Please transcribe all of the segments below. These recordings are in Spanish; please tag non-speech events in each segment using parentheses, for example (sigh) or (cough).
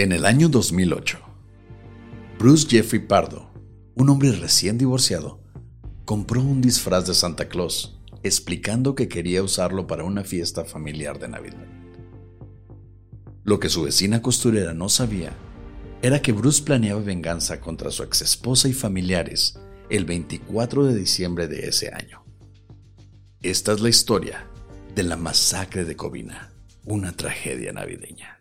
En el año 2008, Bruce Jeffrey Pardo, un hombre recién divorciado, compró un disfraz de Santa Claus, explicando que quería usarlo para una fiesta familiar de Navidad. Lo que su vecina costurera no sabía era que Bruce planeaba venganza contra su exesposa y familiares el 24 de diciembre de ese año. Esta es la historia de la masacre de Covina, una tragedia navideña.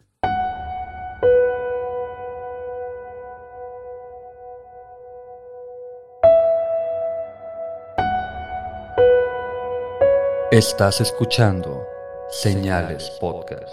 Estás escuchando Señales Podcast.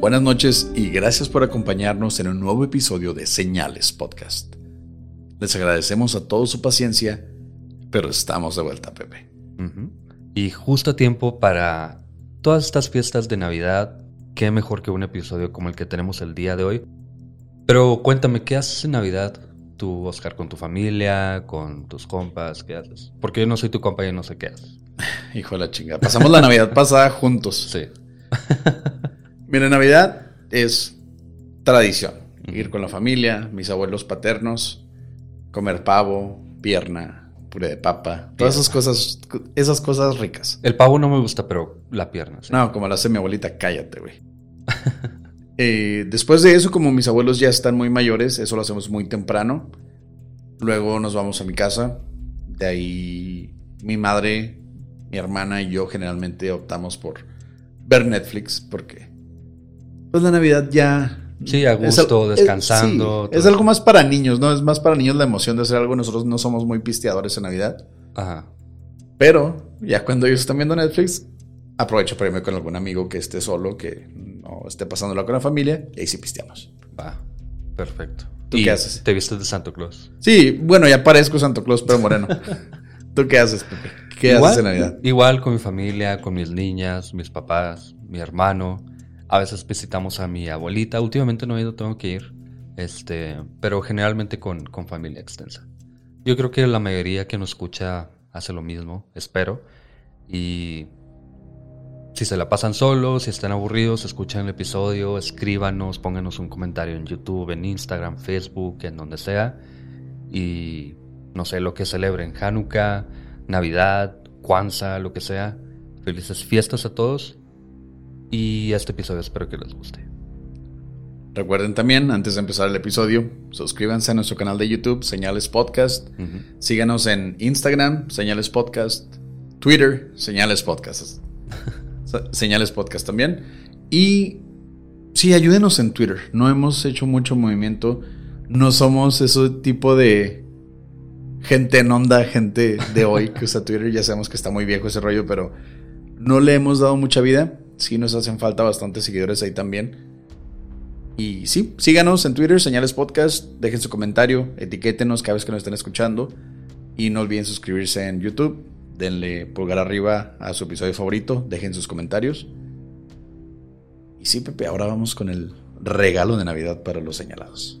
Buenas noches y gracias por acompañarnos en un nuevo episodio de Señales Podcast. Les agradecemos a todos su paciencia pero estamos de vuelta, Pepe. Y justo a tiempo para todas estas fiestas de Navidad, qué mejor que un episodio como el que tenemos el día de hoy. Pero cuéntame, ¿qué haces en Navidad? Tú, Oscar, con tu familia, con tus compas, ¿qué haces? Porque yo no soy tu compa y no sé qué haces. (laughs) Hijo de la chingada. Pasamos la Navidad pasada juntos. (laughs) Sí. (laughs) Mira, Navidad es tradición. Ir con la familia, mis abuelos paternos, comer pavo, pierna, puré de papa, todas esas cosas, esas cosas ricas. El pavo no me gusta, pero la pierna. Sí. No, como lo hace mi abuelita, cállate, güey. (laughs) Eh, después de eso, como mis abuelos ya están muy mayores, eso lo hacemos muy temprano. Luego nos vamos a mi casa. De ahí mi madre, mi hermana y yo generalmente optamos por ver Netflix porque pues la Navidad ya Sí, a gusto, descansando. Es, algo más para niños, ¿no? Es más para niños la emoción de hacer algo. Nosotros no somos muy pisteadores en Navidad. Ajá. Pero ya cuando ellos están viendo Netflix, aprovecho para irme con algún amigo que esté solo, que no esté pasándolo con la familia, y ahí sí pisteamos. Va, perfecto. ¿Tú qué haces? ¿Te vistes de Santa Claus? Sí, bueno, ya parezco Santa Claus, pero moreno. (laughs) ¿Tú qué haces, Pepe? ¿Qué haces en Navidad? Igual con mi familia, con mis niñas, mis papás, mi hermano. A veces visitamos a mi abuelita. Últimamente no he ido, tengo que ir. Este, pero generalmente con, con familia extensa. Yo creo que la mayoría que nos escucha hace lo mismo, espero. Y si se la pasan solos, si están aburridos, escuchan el episodio, escríbanos, pónganos un comentario en YouTube, en Instagram, Facebook, en donde sea. Y no sé, lo que celebren, Hanukkah, Navidad, Kwanzaa, lo que sea. Felices fiestas a todos y este episodio espero que les guste. Recuerden también, antes de empezar el episodio, suscríbanse a nuestro canal de YouTube, Señales Podcast. Síganos en Instagram, Señales Podcast. Twitter, Señales Podcast. (laughs) Señales Podcast también. Y sí, ayúdenos en Twitter. No hemos hecho mucho movimiento. No somos ese tipo de gente en onda, gente de hoy que usa (laughs) Twitter. Ya sabemos que está muy viejo ese rollo, pero no le hemos dado mucha vida sí nos hacen falta bastantes seguidores ahí también. Y sí, síganos en Twitter, Señales Podcast, dejen su comentario, etiquétenos cada vez que nos estén escuchando. Y no olviden suscribirse en YouTube, denle pulgar arriba a su episodio favorito, dejen sus comentarios. Y sí, Pepe, ahora vamos con el regalo de Navidad para los señalados.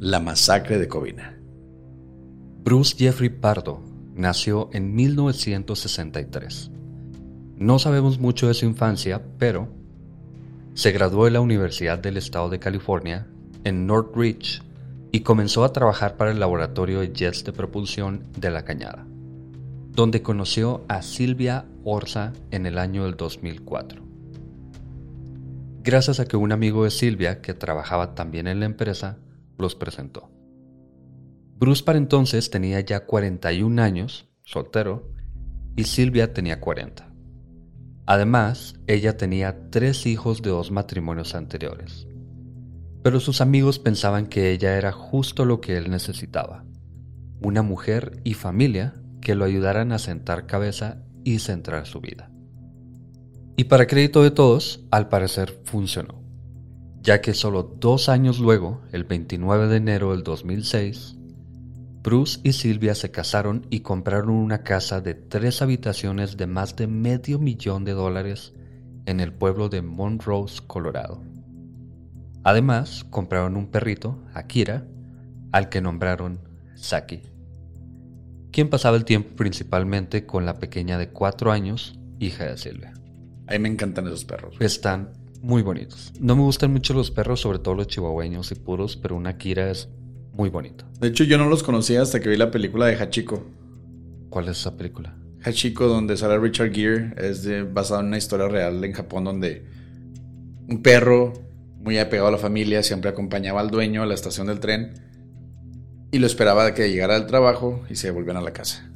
La masacre de Covina. Bruce Jeffrey Pardo nació en 1963. No sabemos mucho de su infancia, pero se graduó de la Universidad del Estado de California en Northridge y comenzó a trabajar para el laboratorio de jets de propulsión de la Cañada, donde conoció a Silvia Orza en el año del 2004. Gracias a que un amigo de Silvia, que trabajaba también en la empresa, los presentó. Bruce para entonces tenía ya 41 años, soltero, y Silvia tenía 40. Además, ella tenía tres hijos de dos matrimonios anteriores. Pero sus amigos pensaban que ella era justo lo que él necesitaba, una mujer y familia que lo ayudaran a sentar cabeza y centrar su vida. Y para crédito de todos, al parecer funcionó, ya que solo dos años luego, el 29 de enero del 2006, Bruce y Silvia se casaron y compraron una casa de tres habitaciones de más de medio millón de dólares en el pueblo de Monrose, Colorado. Además, compraron un perrito, Akira, al que nombraron Saki, quien pasaba el tiempo principalmente con la pequeña de cuatro años, hija de Silvia. A mí me encantan esos perros. Están muy bonitos. No me gustan mucho los perros, sobre todo los chihuahueños y puros, pero una Akira es muy bonito. De hecho, yo no los conocía hasta que vi la película de Hachiko. ¿Cuál es esa película? Hachiko, donde sale Richard Gere, es de, basado en una historia real en Japón, donde un perro muy apegado a la familia siempre acompañaba al dueño a la estación del tren y lo esperaba que llegara al trabajo y se volvieran a la casa.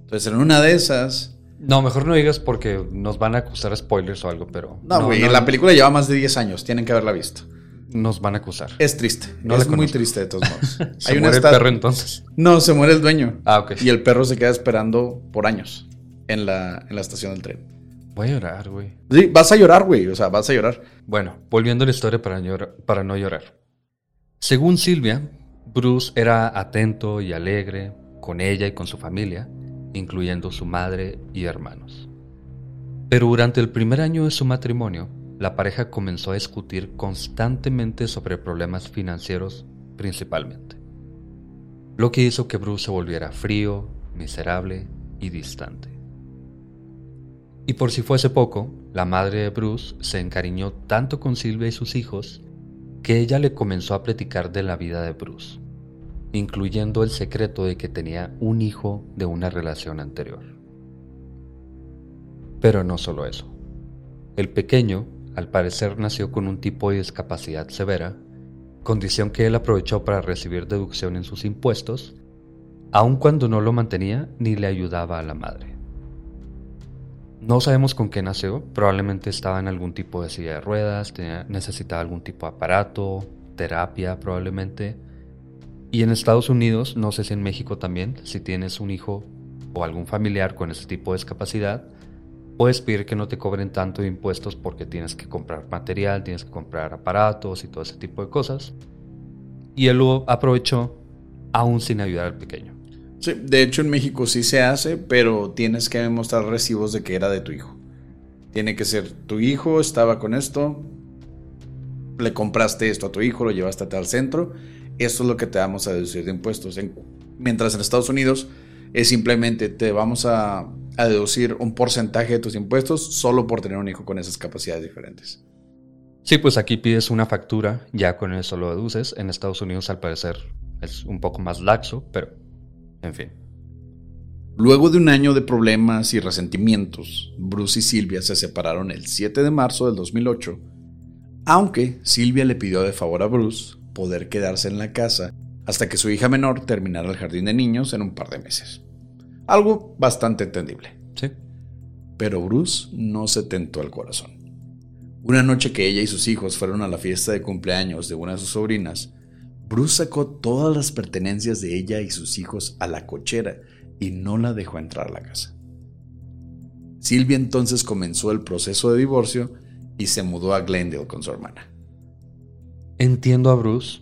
Entonces, en una de esas. No, mejor no digas porque nos van a acusar spoilers o algo, pero. No, güey, la película lleva más de 10 años, tienen que haberla visto. Nos van a acusar. Es triste. No es muy triste de todos modos. (laughs) ¿Se Hay muere el perro entonces? No, se muere el dueño. Ah, ok. Y el perro se queda esperando por años en la, en la estación del tren. Voy a llorar, güey. Sí, vas a llorar, güey. O sea, vas a llorar. Bueno, volviendo a la historia para, para no llorar. Según Silvia, Bruce era atento y alegre con ella y con su familia, incluyendo su madre y hermanos. Pero durante el primer año de su matrimonio, la pareja comenzó a discutir constantemente sobre problemas financieros principalmente, lo que hizo que Bruce se volviera frío, miserable y distante. Y por si fuese poco, la madre de Bruce se encariñó tanto con Silvia y sus hijos que ella le comenzó a platicar de la vida de Bruce, incluyendo el secreto de que tenía un hijo de una relación anterior. Pero no solo eso. El pequeño al parecer nació con un tipo de discapacidad severa, condición que él aprovechó para recibir deducción en sus impuestos, aun cuando no lo mantenía ni le ayudaba a la madre. No sabemos con qué nació, probablemente estaba en algún tipo de silla de ruedas, necesitaba algún tipo de aparato, terapia probablemente. Y en Estados Unidos, no sé si en México también, si tienes un hijo o algún familiar con ese tipo de discapacidad, Puedes pedir que no te cobren tanto de impuestos porque tienes que comprar material, tienes que comprar aparatos y todo ese tipo de cosas. Y él lo aprovechó aún sin ayudar al pequeño. Sí, de hecho en México sí se hace, pero tienes que demostrar recibos de que era de tu hijo. Tiene que ser tu hijo estaba con esto, le compraste esto a tu hijo, lo llevaste a tal centro, esto es lo que te vamos a deducir de impuestos. mientras en Estados Unidos es simplemente te vamos a a deducir un porcentaje de tus impuestos solo por tener un hijo con esas capacidades diferentes. Sí, pues aquí pides una factura, ya con eso lo deduces. En Estados Unidos al parecer es un poco más laxo, pero en fin. Luego de un año de problemas y resentimientos, Bruce y Silvia se separaron el 7 de marzo del 2008, aunque Silvia le pidió de favor a Bruce poder quedarse en la casa hasta que su hija menor terminara el jardín de niños en un par de meses. Algo bastante entendible. Sí. Pero Bruce no se tentó al corazón. Una noche que ella y sus hijos fueron a la fiesta de cumpleaños de una de sus sobrinas, Bruce sacó todas las pertenencias de ella y sus hijos a la cochera y no la dejó entrar a la casa. Silvia entonces comenzó el proceso de divorcio y se mudó a Glendale con su hermana. Entiendo a Bruce,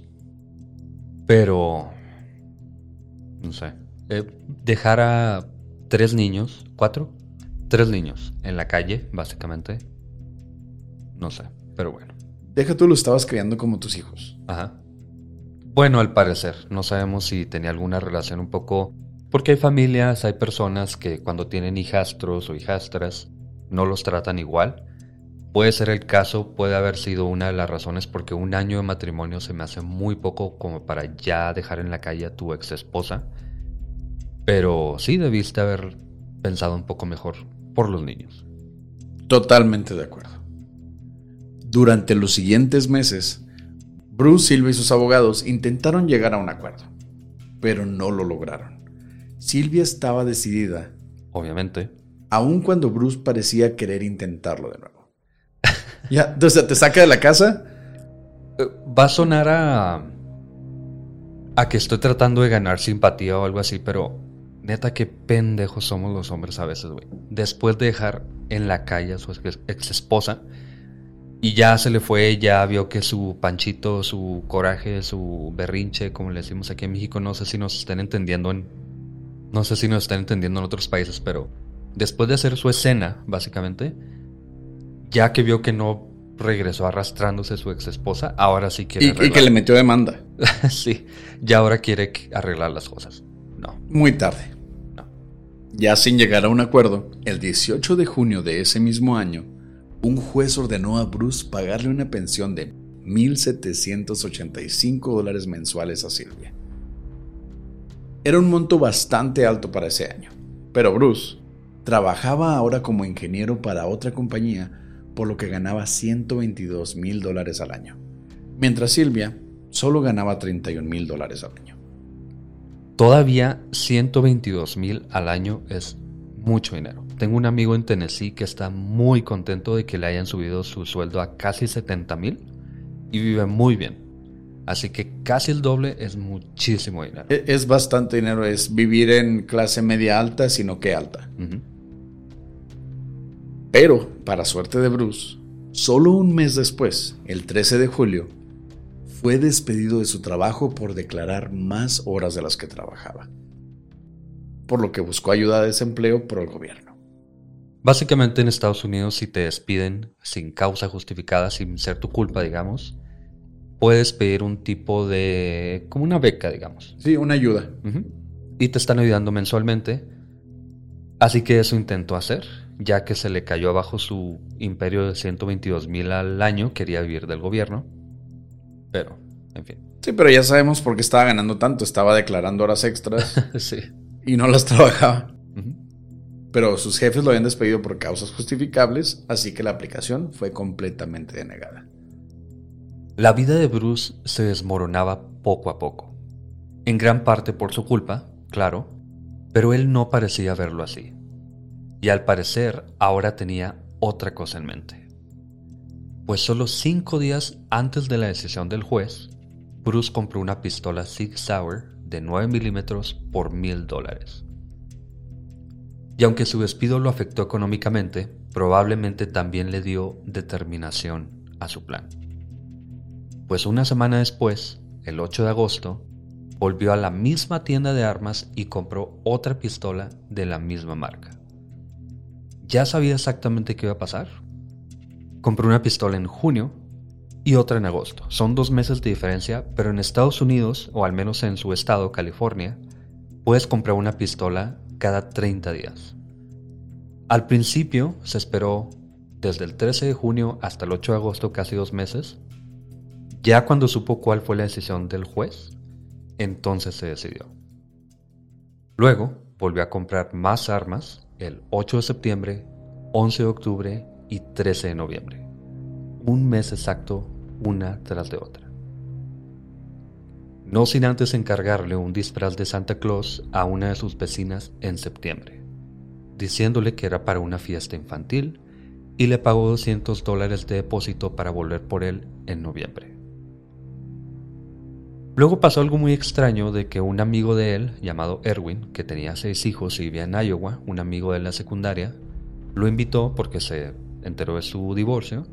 pero... No sé. Eh, dejar a tres niños, cuatro, tres niños en la calle, básicamente. No sé, pero bueno. Deja tú lo estabas criando como tus hijos. Ajá. Bueno, al parecer, no sabemos si tenía alguna relación un poco... Porque hay familias, hay personas que cuando tienen hijastros o hijastras no los tratan igual. Puede ser el caso, puede haber sido una de las razones porque un año de matrimonio se me hace muy poco como para ya dejar en la calle a tu ex esposa. Pero sí debiste haber pensado un poco mejor por los niños. Totalmente de acuerdo. Durante los siguientes meses, Bruce Silva y sus abogados intentaron llegar a un acuerdo, pero no lo lograron. Silvia estaba decidida. Obviamente. Aun cuando Bruce parecía querer intentarlo de nuevo. Ya, entonces te saca de la casa. Eh, va a sonar a. a que estoy tratando de ganar simpatía o algo así, pero neta, qué pendejos somos los hombres a veces, güey. Después de dejar en la calle a su ex esposa y ya se le fue, ya vio que su panchito, su coraje, su berrinche, como le decimos aquí en México, no sé si nos están entendiendo en. No sé si nos están entendiendo en otros países, pero después de hacer su escena, básicamente, ya que vio que no regresó arrastrándose su ex esposa, ahora sí quiere. Y, y que le metió demanda. (laughs) sí, ya ahora quiere arreglar las cosas. No. Muy tarde. No. Ya sin llegar a un acuerdo, el 18 de junio de ese mismo año, un juez ordenó a Bruce pagarle una pensión de 1.785 dólares mensuales a Silvia. Era un monto bastante alto para ese año, pero Bruce trabajaba ahora como ingeniero para otra compañía, por lo que ganaba 122 mil dólares al año, mientras Silvia solo ganaba 31 mil dólares al año. Todavía 122 mil al año es mucho dinero. Tengo un amigo en Tennessee que está muy contento de que le hayan subido su sueldo a casi 70 mil y vive muy bien. Así que casi el doble es muchísimo dinero. E-, es bastante dinero, es vivir en clase media alta, sino que alta. Pero, para suerte de Bruce, solo un mes después, el 13 de julio, fue despedido de su trabajo por declarar más horas de las que trabajaba por lo que buscó ayuda de desempleo por el gobierno. Básicamente en Estados Unidos si te despiden sin causa justificada, sin ser tu culpa, digamos, puedes pedir un tipo de... como una beca, digamos. Sí, una ayuda. Y te están ayudando mensualmente. Así que eso intentó hacer, ya que se le cayó abajo su imperio de 122 mil al año, quería vivir del gobierno. Pero, en fin. Sí, pero ya sabemos por qué estaba ganando tanto, estaba declarando horas extras. (laughs) sí y no las trabajaba. Pero sus jefes lo habían despedido por causas justificables, así que la aplicación fue completamente denegada. La vida de Bruce se desmoronaba poco a poco. En gran parte por su culpa, claro, pero él no parecía verlo así. Y al parecer ahora tenía otra cosa en mente. Pues solo cinco días antes de la decisión del juez, Bruce compró una pistola Sig Sauer de 9 milímetros por mil dólares. Y aunque su despido lo afectó económicamente, probablemente también le dio determinación a su plan. Pues una semana después, el 8 de agosto, volvió a la misma tienda de armas y compró otra pistola de la misma marca. Ya sabía exactamente qué iba a pasar. Compró una pistola en junio y otra en agosto. Son dos meses de diferencia, pero en Estados Unidos, o al menos en su estado, California, puedes comprar una pistola cada 30 días. Al principio se esperó desde el 13 de junio hasta el 8 de agosto casi dos meses. Ya cuando supo cuál fue la decisión del juez, entonces se decidió. Luego volvió a comprar más armas el 8 de septiembre, 11 de octubre y 13 de noviembre. Un mes exacto una tras de otra. No sin antes encargarle un disfraz de Santa Claus a una de sus vecinas en septiembre, diciéndole que era para una fiesta infantil y le pagó 200 dólares de depósito para volver por él en noviembre. Luego pasó algo muy extraño de que un amigo de él, llamado Erwin, que tenía seis hijos y vivía en Iowa, un amigo de la secundaria, lo invitó porque se enteró de su divorcio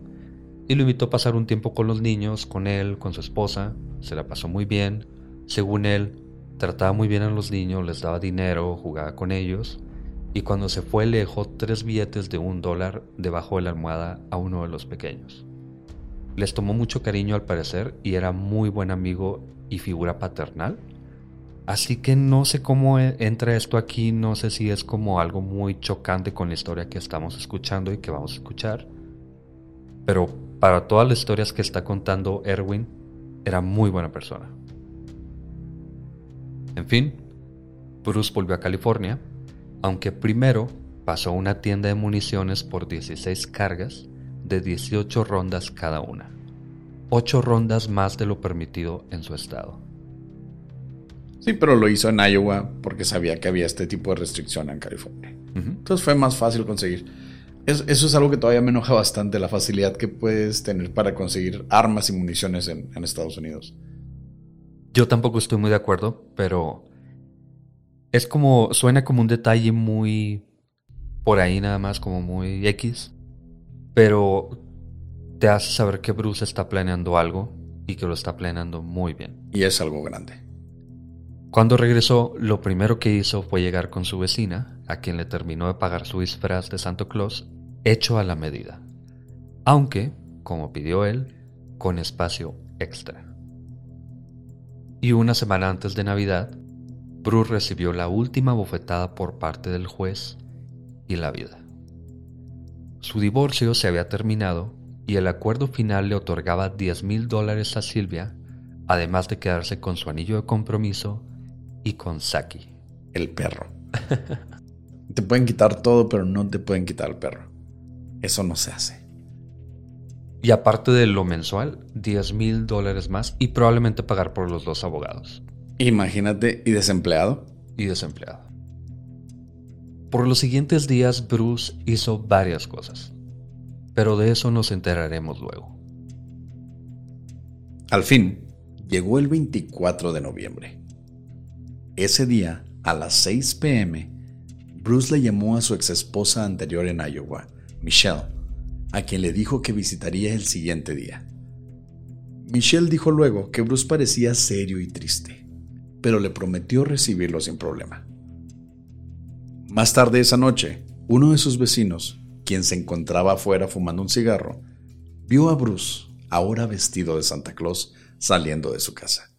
y lo invitó a pasar un tiempo con los niños, con él, con su esposa. Se la pasó muy bien. Según él, trataba muy bien a los niños, les daba dinero, jugaba con ellos. Y cuando se fue le dejó tres billetes de un dólar debajo de la almohada a uno de los pequeños. Les tomó mucho cariño al parecer y era muy buen amigo y figura paternal. Así que no sé cómo e, entra esto aquí, no sé si es como algo muy chocante con la historia que estamos escuchando y que vamos a escuchar. Pero para todas las historias que está contando Erwin, era muy buena persona. En fin, Bruce volvió a California, aunque primero pasó una tienda de municiones por 16 cargas de 18 rondas cada una. 8 rondas más de lo permitido en su estado. Sí, pero lo hizo en Iowa porque sabía que había este tipo de restricción en California. Entonces fue más fácil conseguir. eso es algo que todavía me enoja bastante, la facilidad que puedes tener para conseguir armas y municiones en, en Estados Unidos. Yo tampoco estoy muy de acuerdo, pero es como, suena como un detalle muy por ahí nada más, como muy X, pero te hace saber que Bruce está planeando algo y que lo está planeando muy bien. Y es algo grande. Cuando regresó, lo primero que hizo fue llegar con su vecina, a quien le terminó de pagar su disfraz de Santo Claus, hecho a la medida, aunque, como pidió él, con espacio extra. Y una semana antes de Navidad, Bruce recibió la última bofetada por parte del juez y la vida. Su divorcio se había terminado y el acuerdo final le otorgaba 10 mil dólares a Silvia, además de quedarse con su anillo de compromiso y con Saki. El perro. (laughs) te pueden quitar todo, pero no te pueden quitar el perro. Eso no se hace. Y aparte de lo mensual, 10 mil dólares más y probablemente pagar por los dos abogados. Imagínate, ¿y desempleado? Y desempleado. Por los siguientes días, Bruce hizo varias cosas, pero de eso nos enteraremos luego. Al fin, llegó el 24 de noviembre. Ese día, a las 6 pm, Bruce le llamó a su exesposa anterior en Iowa, Michelle, a quien le dijo que visitaría el siguiente día. Michelle dijo luego que Bruce parecía serio y triste, pero le prometió recibirlo sin problema. Más tarde esa noche, uno de sus vecinos, quien se encontraba afuera fumando un cigarro, vio a Bruce, ahora vestido de Santa Claus, saliendo de su casa.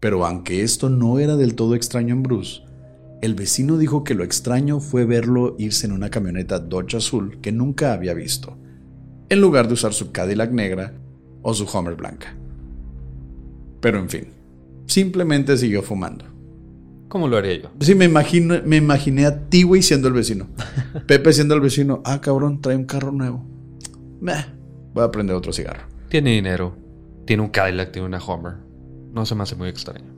Pero aunque esto no era del todo extraño en Bruce, el vecino dijo que lo extraño fue verlo irse en una camioneta Dodge azul que nunca había visto, en lugar de usar su Cadillac negra o su Homer blanca. Pero en fin, simplemente siguió fumando. ¿Cómo lo haría yo? Sí, me, imagino, me imaginé a ti, güey, siendo el vecino. (laughs) Pepe siendo el vecino. Ah, cabrón, trae un carro nuevo. Meh, voy a prender otro cigarro. Tiene dinero. Tiene un Cadillac, tiene una Homer. No se me hace muy extraño.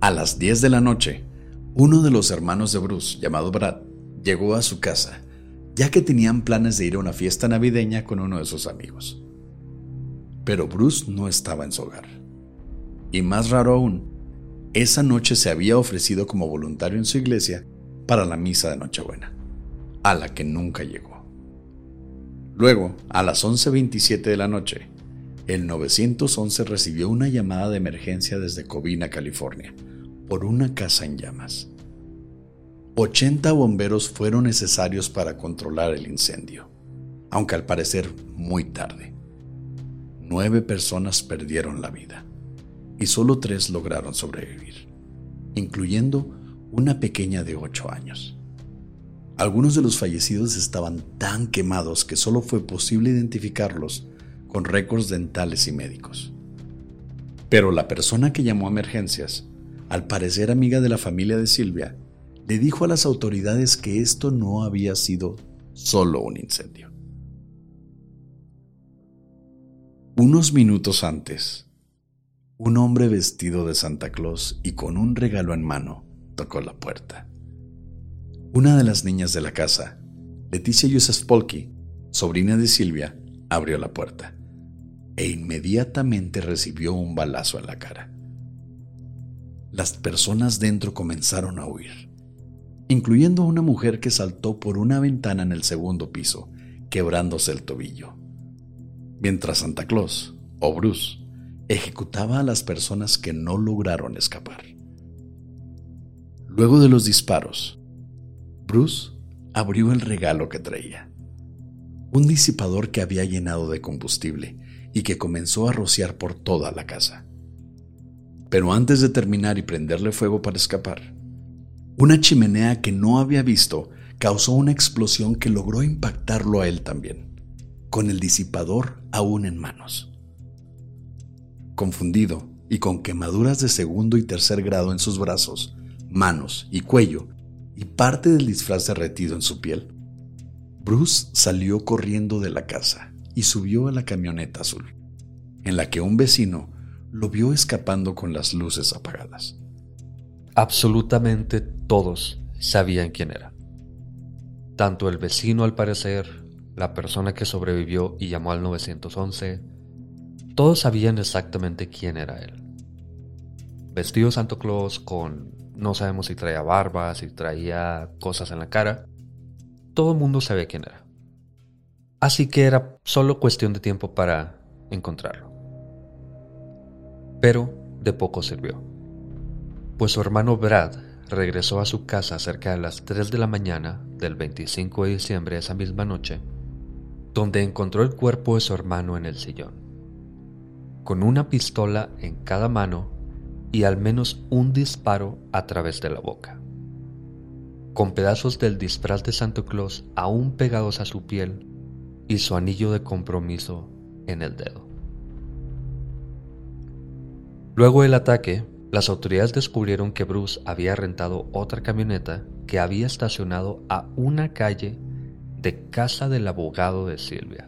A las 10 de la noche, uno de los hermanos de Bruce, llamado Brad, llegó a su casa, ya que tenían planes de ir a una fiesta navideña con uno de sus amigos. Pero Bruce no estaba en su hogar. Y más raro aún, esa noche se había ofrecido como voluntario en su iglesia para la misa de Nochebuena, a la que nunca llegó. Luego, a las 11.27 de la noche, el 911 recibió una llamada de emergencia desde Covina, California, por una casa en llamas. 80 bomberos fueron necesarios para controlar el incendio, aunque al parecer muy tarde. Nueve personas perdieron la vida y solo tres lograron sobrevivir, incluyendo una pequeña de 8 años. Algunos de los fallecidos estaban tan quemados que solo fue posible identificarlos con récords dentales y médicos. Pero la persona que llamó a emergencias, al parecer amiga de la familia de Silvia, le dijo a las autoridades que esto no había sido solo un incendio. Unos minutos antes, un hombre vestido de Santa Claus y con un regalo en mano tocó la puerta. Una de las niñas de la casa, Leticia Polky, sobrina de Silvia, abrió la puerta e inmediatamente recibió un balazo en la cara. Las personas dentro comenzaron a huir, incluyendo a una mujer que saltó por una ventana en el segundo piso, quebrándose el tobillo. Mientras Santa Claus, o Bruce, ejecutaba a las personas que no lograron escapar. Luego de los disparos, Bruce abrió el regalo que traía. Un disipador que había llenado de combustible y que comenzó a rociar por toda la casa. Pero antes de terminar y prenderle fuego para escapar, una chimenea que no había visto causó una explosión que logró impactarlo a él también, con el disipador aún en manos. Confundido y con quemaduras de segundo y tercer grado en sus brazos, manos y cuello, y parte del disfraz derretido en su piel, Bruce salió corriendo de la casa y subió a la camioneta azul, en la que un vecino lo vio escapando con las luces apagadas. Absolutamente todos sabían quién era. Tanto el vecino al parecer, la persona que sobrevivió y llamó al 911, todos sabían exactamente quién era él. Vestido Santo Claus con no sabemos si traía barba, si traía cosas en la cara. Todo el mundo sabía quién era. Así que era solo cuestión de tiempo para encontrarlo. Pero de poco sirvió. Pues su hermano Brad regresó a su casa cerca de las 3 de la mañana del 25 de diciembre esa misma noche, donde encontró el cuerpo de su hermano en el sillón, con una pistola en cada mano y al menos un disparo a través de la boca, con pedazos del disfraz de Santo Claus aún pegados a su piel y su anillo de compromiso en el dedo. Luego del ataque, las autoridades descubrieron que Bruce había rentado otra camioneta que había estacionado a una calle de casa del abogado de Silvia,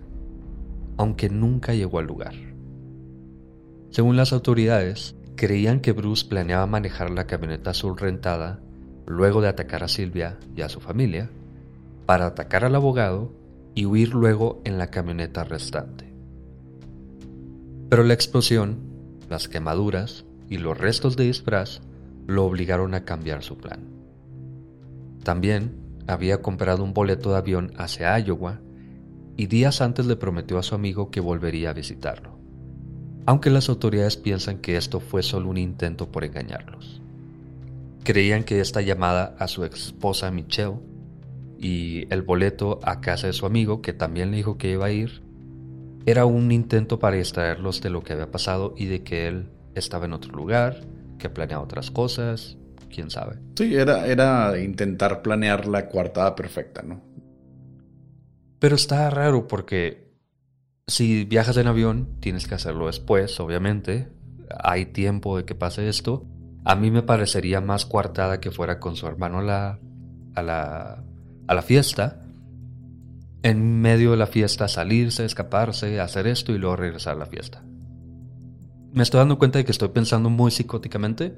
aunque nunca llegó al lugar. Según las autoridades, creían que Bruce planeaba manejar la camioneta azul rentada luego de atacar a Silvia y a su familia, para atacar al abogado y huir luego en la camioneta restante. Pero la explosión, las quemaduras y los restos de disfraz lo obligaron a cambiar su plan. También había comprado un boleto de avión hacia Iowa y días antes le prometió a su amigo que volvería a visitarlo aunque las autoridades piensan que esto fue solo un intento por engañarlos. Creían que esta llamada a su esposa Michelle y el boleto a casa de su amigo, que también le dijo que iba a ir, era un intento para distraerlos de lo que había pasado y de que él estaba en otro lugar, que planeaba otras cosas, quién sabe. Sí, era, era intentar planear la coartada perfecta, ¿no? Pero está raro porque si viajas en avión, tienes que hacerlo después, obviamente. Hay tiempo de que pase esto. A mí me parecería más coartada que fuera con su hermano a la, a la, a la fiesta. En medio de la fiesta salirse, escaparse, hacer esto y luego regresar a la fiesta. Me estoy dando cuenta de que estoy pensando muy psicóticamente,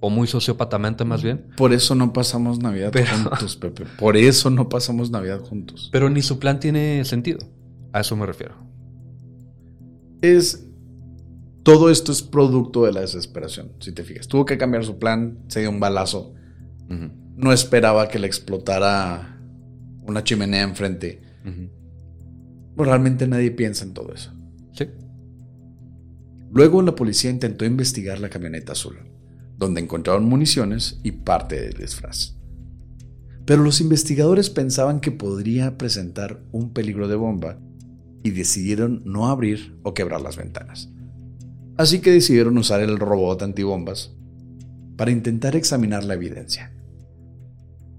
o muy sociópatamente más bien. Por eso no pasamos Navidad juntos, Pepe. Por eso no pasamos Navidad juntos. Pero ni su plan tiene sentido. A eso me refiero es todo esto es producto de la desesperación, si te fijas. Tuvo que cambiar su plan, se dio un balazo. No esperaba que le explotara una chimenea enfrente. Pues realmente nadie piensa en todo eso. Sí. Luego la policía intentó investigar la camioneta azul, donde encontraron municiones y parte del disfraz. Pero los investigadores pensaban que podría presentar un peligro de bomba y decidieron no abrir o quebrar las ventanas. Así que decidieron usar el robot antibombas para intentar examinar la evidencia.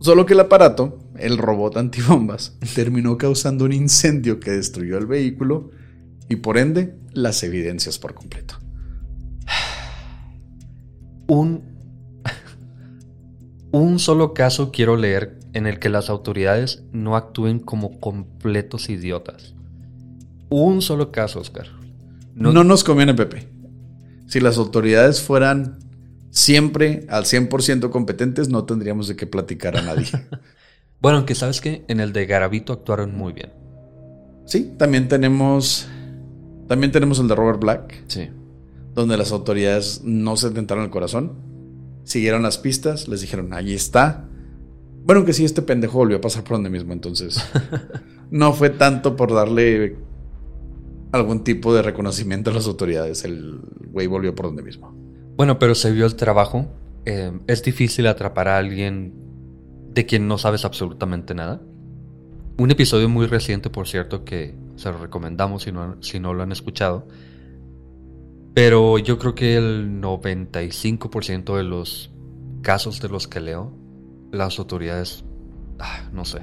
Solo que el aparato, el robot antibombas, (laughs) terminó causando un incendio que destruyó el vehículo y por ende las evidencias por completo. (sighs) Un, (laughs) un solo caso quiero leer en el que las autoridades no actúen como completos idiotas. Un solo caso, Oscar. No, nos conviene, Pepe. Si las autoridades fueran siempre al 100% competentes, no tendríamos de qué platicar a nadie. (laughs) bueno, aunque sabes que en el de Garavito actuaron muy bien. Sí, también tenemos También tenemos el de Robert Black, Sí. donde las autoridades no se tentaron el corazón, siguieron las pistas, les dijeron, allí está. Bueno, que sí, este pendejo volvió a pasar por donde mismo, entonces (laughs) no fue tanto por darle algún tipo de reconocimiento a las autoridades, el güey volvió por donde mismo. Bueno, pero se vio el trabajo. Eh, es difícil atrapar a alguien de quien no sabes absolutamente nada. Un episodio muy reciente, por cierto, que se lo recomendamos si no, si no lo han escuchado. Pero yo creo que el 95% de los casos de los que leo, las autoridades, ah, no sé,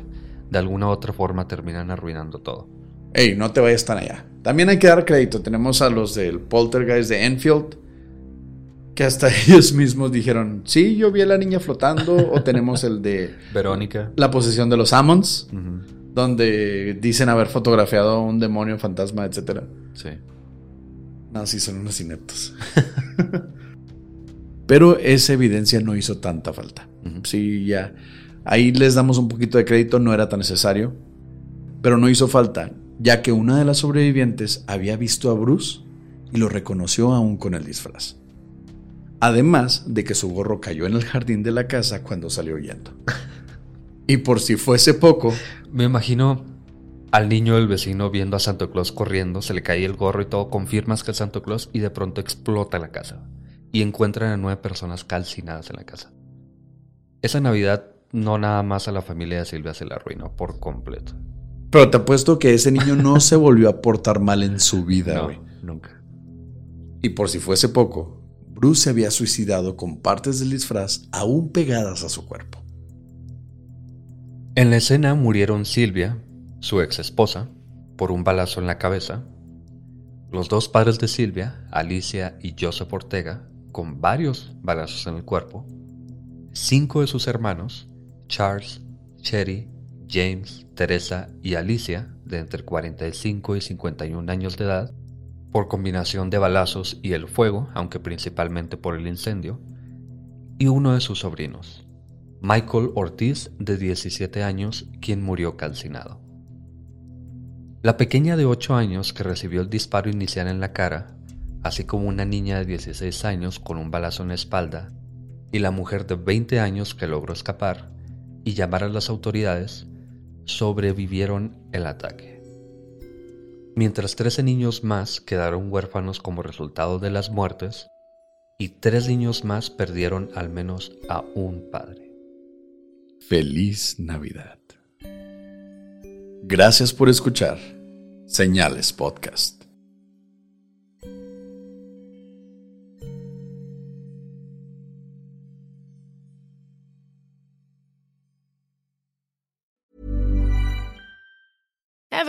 de alguna u otra forma terminan arruinando todo. Ey, no te vayas tan allá. También hay que dar crédito. Tenemos a los del Poltergeist de Enfield, que hasta (laughs) ellos mismos dijeron, sí, yo vi a la niña flotando. o tenemos el de (laughs) Verónica. la posesión de los Ammons, donde dicen haber fotografiado a un demonio, fantasma, etc. Sí. No, sí, son unos ineptos. (laughs) Pero esa evidencia no hizo tanta falta. Sí, ya. Ahí les damos un poquito de crédito, no era tan necesario. Pero no hizo falta, ya que una de las sobrevivientes había visto a Bruce y lo reconoció aún con el disfraz. Además de que su gorro cayó en el jardín de la casa cuando salió huyendo. (laughs) Y por si fuese poco, Me imagino al niño del vecino viendo a Santo Claus corriendo, se le cae el gorro y todo, confirmas que es Santo Claus y de pronto explota la casa. Y encuentran a nueve personas calcinadas en la casa. Esa Navidad no nada más a la familia de Silvia se la arruinó por completo. Pero te apuesto que ese niño no se volvió a portar mal en su vida, No, güey. nunca. Y por si fuese poco, Bruce se había suicidado con partes del disfraz aún pegadas a su cuerpo. En la escena murieron Silvia, su ex esposa, por un balazo en la cabeza, los dos padres de Silvia, Alicia y Joseph Ortega, con varios balazos en el cuerpo, cinco de sus hermanos, Charles, Cherry, James, Teresa y Alicia, de entre 45 y 51 años de edad, por combinación de balazos y el fuego, aunque principalmente por el incendio, y uno de sus sobrinos, Michael Ortiz, de 17 años, quien murió calcinado. La pequeña de 8 años que recibió el disparo inicial en la cara, así como una niña de 16 años con un balazo en la espalda, y la mujer de 20 años que logró escapar y llamar a las autoridades, sobrevivieron el ataque. Mientras 13 niños más quedaron huérfanos como resultado de las muertes, y tres niños más perdieron al menos a un padre. Feliz Navidad. Gracias por escuchar Señales Podcast.